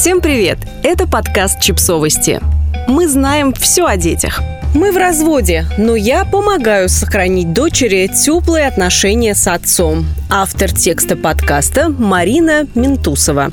Всем привет! Это подкаст «Чипсовости». Мы знаем все о детях. Мы в разводе, но я помогаю сохранить дочери теплые отношения с отцом. Автор текста подкаста Марина Ментусова.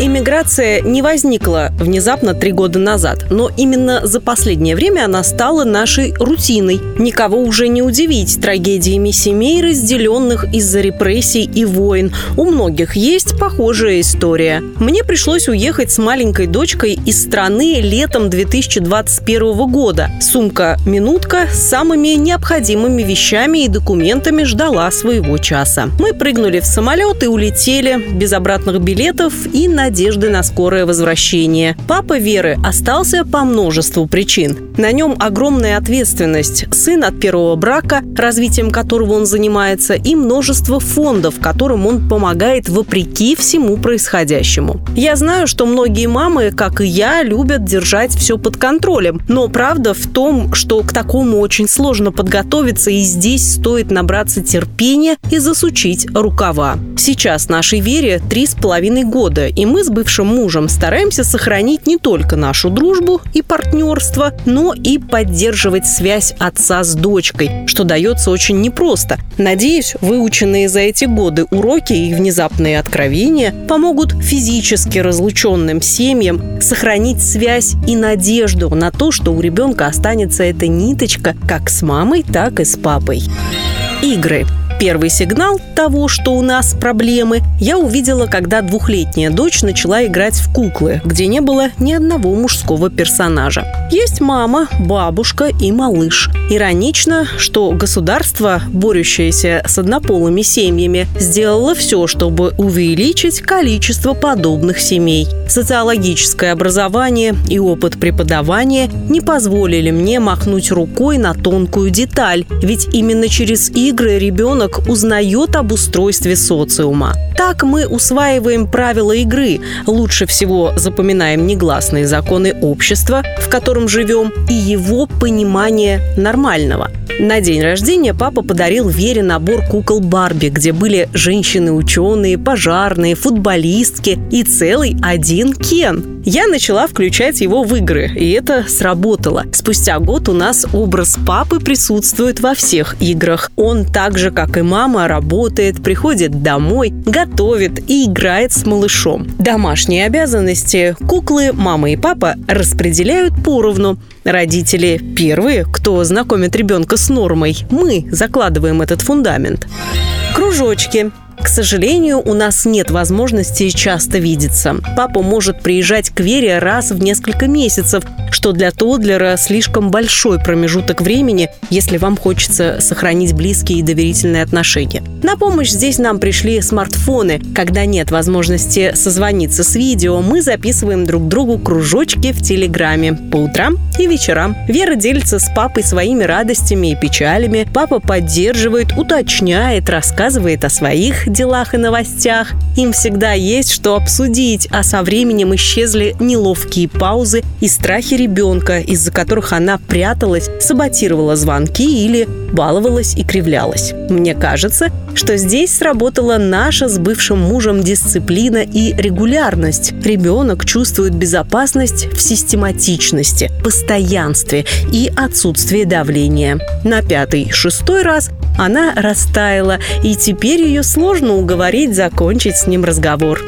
Иммиграция не возникла внезапно три года назад, но именно за последнее время она стала нашей рутиной. Никого уже не удивить трагедиями семей, разделенных из-за репрессий и войн. У многих есть похожая история. Мне пришлось уехать с маленькой дочкой из страны летом 2021 года. Сумка-минутка с самыми необходимыми вещами и документами ждала своего часа. Мы прыгнули в самолет и улетели без обратных билетов и на надежды на скорое возвращение. Папа Веры остался по множеству причин. На нем огромная ответственность. Сын от первого брака, развитием которого он занимается, и множество фондов, которым он помогает вопреки всему происходящему. Я знаю, что многие мамы, как и я, любят держать все под контролем. Но правда в том, что к такому очень сложно подготовиться, и здесь стоит набраться терпения и засучить рукава. Сейчас нашей Вере три с половиной года, и мы с бывшим мужем стараемся сохранить не только нашу дружбу и партнерство, но и поддерживать связь отца с дочкой, что дается очень непросто. Надеюсь, выученные за эти годы уроки и внезапные откровения помогут физически разлученным семьям сохранить связь и надежду на то, что у ребенка останется эта ниточка как с мамой, так и с папой. Игры. Первый сигнал того, что у нас проблемы, я увидела, когда двухлетняя дочь начала играть в куклы, где не было ни одного мужского персонажа. Есть мама, бабушка и малыш. Иронично, что государство, борющееся с однополыми семьями, сделало все, чтобы увеличить количество подобных семей. Социологическое образование и опыт преподавания не позволили мне махнуть рукой на тонкую деталь, ведь именно через игры ребенок ребенок узнает об устройстве социума. Так мы усваиваем правила игры, лучше всего запоминаем негласные законы общества, в котором живем, и его понимание нормального. На день рождения папа подарил Вере набор кукол Барби, где были женщины-ученые, пожарные, футболистки и целый один Кен. Я начала включать его в игры, и это сработало. Спустя год у нас образ папы присутствует во всех играх. Он так же, как и мама, работает, приходит домой, готовит и играет с малышом. Домашние обязанности куклы мама и папа распределяют поровну. Родители первые, кто знакомит ребенка с нормой. Мы закладываем этот фундамент. Кружочки. К сожалению, у нас нет возможности часто видеться. Папа может приезжать к Вере раз в несколько месяцев, что для Тодлера слишком большой промежуток времени, если вам хочется сохранить близкие и доверительные отношения. На помощь здесь нам пришли смартфоны. Когда нет возможности созвониться с видео, мы записываем друг другу кружочки в Телеграме по утрам и вечерам. Вера делится с папой своими радостями и печалями. Папа поддерживает, уточняет, рассказывает о своих делах и новостях. Им всегда есть что обсудить, а со временем исчезли неловкие паузы и страхи ребенка, из-за которых она пряталась, саботировала звонки или баловалась и кривлялась. Мне кажется, что здесь сработала наша с бывшим мужем дисциплина и регулярность. Ребенок чувствует безопасность в систематичности, постоянстве и отсутствии давления. На пятый, шестой раз она растаяла, и теперь ее сложно уговорить закончить с ним разговор.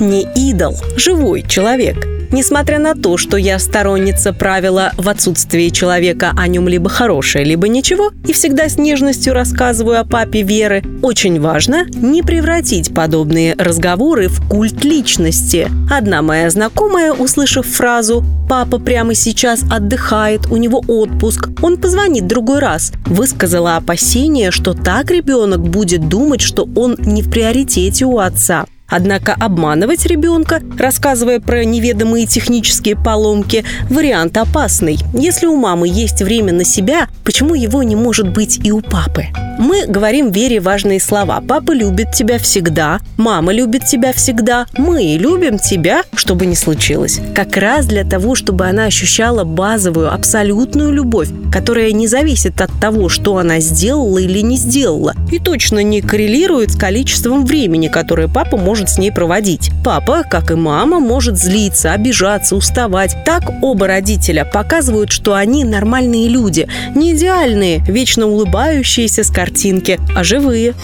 Не идол, живой человек – Несмотря на то, что я сторонница правила в отсутствии человека о нем либо хорошее, либо ничего, и всегда с нежностью рассказываю о папе Веры, очень важно не превратить подобные разговоры в культ личности. Одна моя знакомая, услышав фразу «папа прямо сейчас отдыхает, у него отпуск, он позвонит другой раз», высказала опасение, что так ребенок будет думать, что он не в приоритете у отца. Однако обманывать ребенка, рассказывая про неведомые технические поломки, вариант опасный. Если у мамы есть время на себя, почему его не может быть и у папы? Мы говорим Вере важные слова. Папа любит тебя всегда, мама любит тебя всегда, мы любим тебя, что бы ни случилось. Как раз для того, чтобы она ощущала базовую, абсолютную любовь, которая не зависит от того, что она сделала или не сделала, и точно не коррелирует с количеством времени, которое папа может может с ней проводить. Папа, как и мама, может злиться, обижаться, уставать. Так оба родителя показывают, что они нормальные люди, не идеальные, вечно улыбающиеся с картинки, а живые.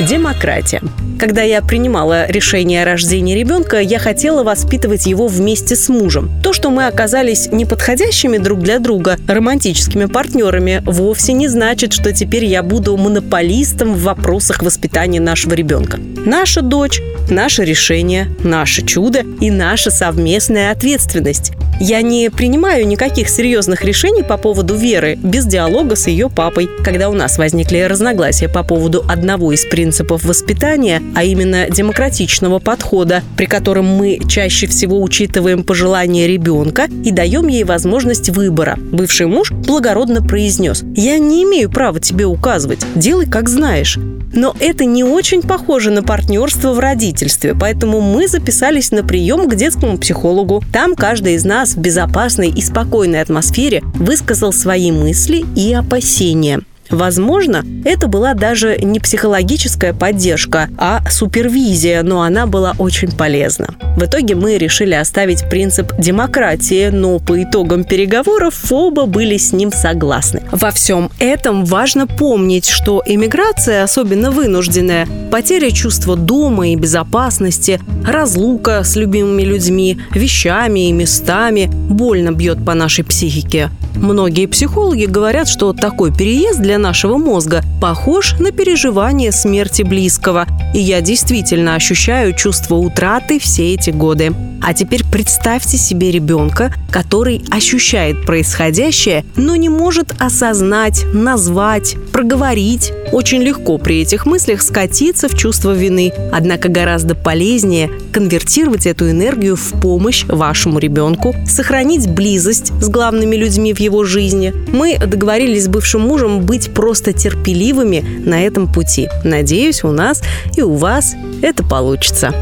Демократия. Когда я принимала решение о рождении ребенка, я хотела воспитывать его вместе с мужем. То, что мы оказались неподходящими друг для друга, романтическими партнерами, вовсе не значит, что теперь я буду монополистом в вопросах воспитания нашего ребенка. Наша дочь наше решение, наше чудо и наша совместная ответственность. Я не принимаю никаких серьезных решений по поводу Веры без диалога с ее папой. Когда у нас возникли разногласия по поводу одного из принципов воспитания, а именно демократичного подхода, при котором мы чаще всего учитываем пожелания ребенка и даем ей возможность выбора, бывший муж благородно произнес «Я не имею права тебе указывать, делай как знаешь». Но это не очень похоже на партнерство в родительстве, поэтому мы записались на прием к детскому психологу. Там каждый из нас в безопасной и спокойной атмосфере высказал свои мысли и опасения – Возможно, это была даже не психологическая поддержка, а супервизия, но она была очень полезна. В итоге мы решили оставить принцип демократии, но по итогам переговоров оба были с ним согласны. Во всем этом важно помнить, что эмиграция, особенно вынужденная, потеря чувства дома и безопасности, разлука с любимыми людьми, вещами и местами больно бьет по нашей психике. Многие психологи говорят, что такой переезд для нашего мозга похож на переживание смерти близкого. И я действительно ощущаю чувство утраты все эти годы. А теперь представьте себе ребенка, который ощущает происходящее, но не может осознать, назвать, проговорить. Очень легко при этих мыслях скатиться в чувство вины, однако гораздо полезнее конвертировать эту энергию в помощь вашему ребенку, сохранить близость с главными людьми в его жизни. Мы договорились с бывшим мужем быть просто терпеливыми на этом пути. Надеюсь, у нас и у вас это получится.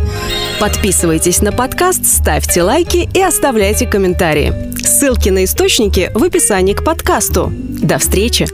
Подписывайтесь на подкаст, ставьте лайки и оставляйте комментарии. Ссылки на источники в описании к подкасту. До встречи!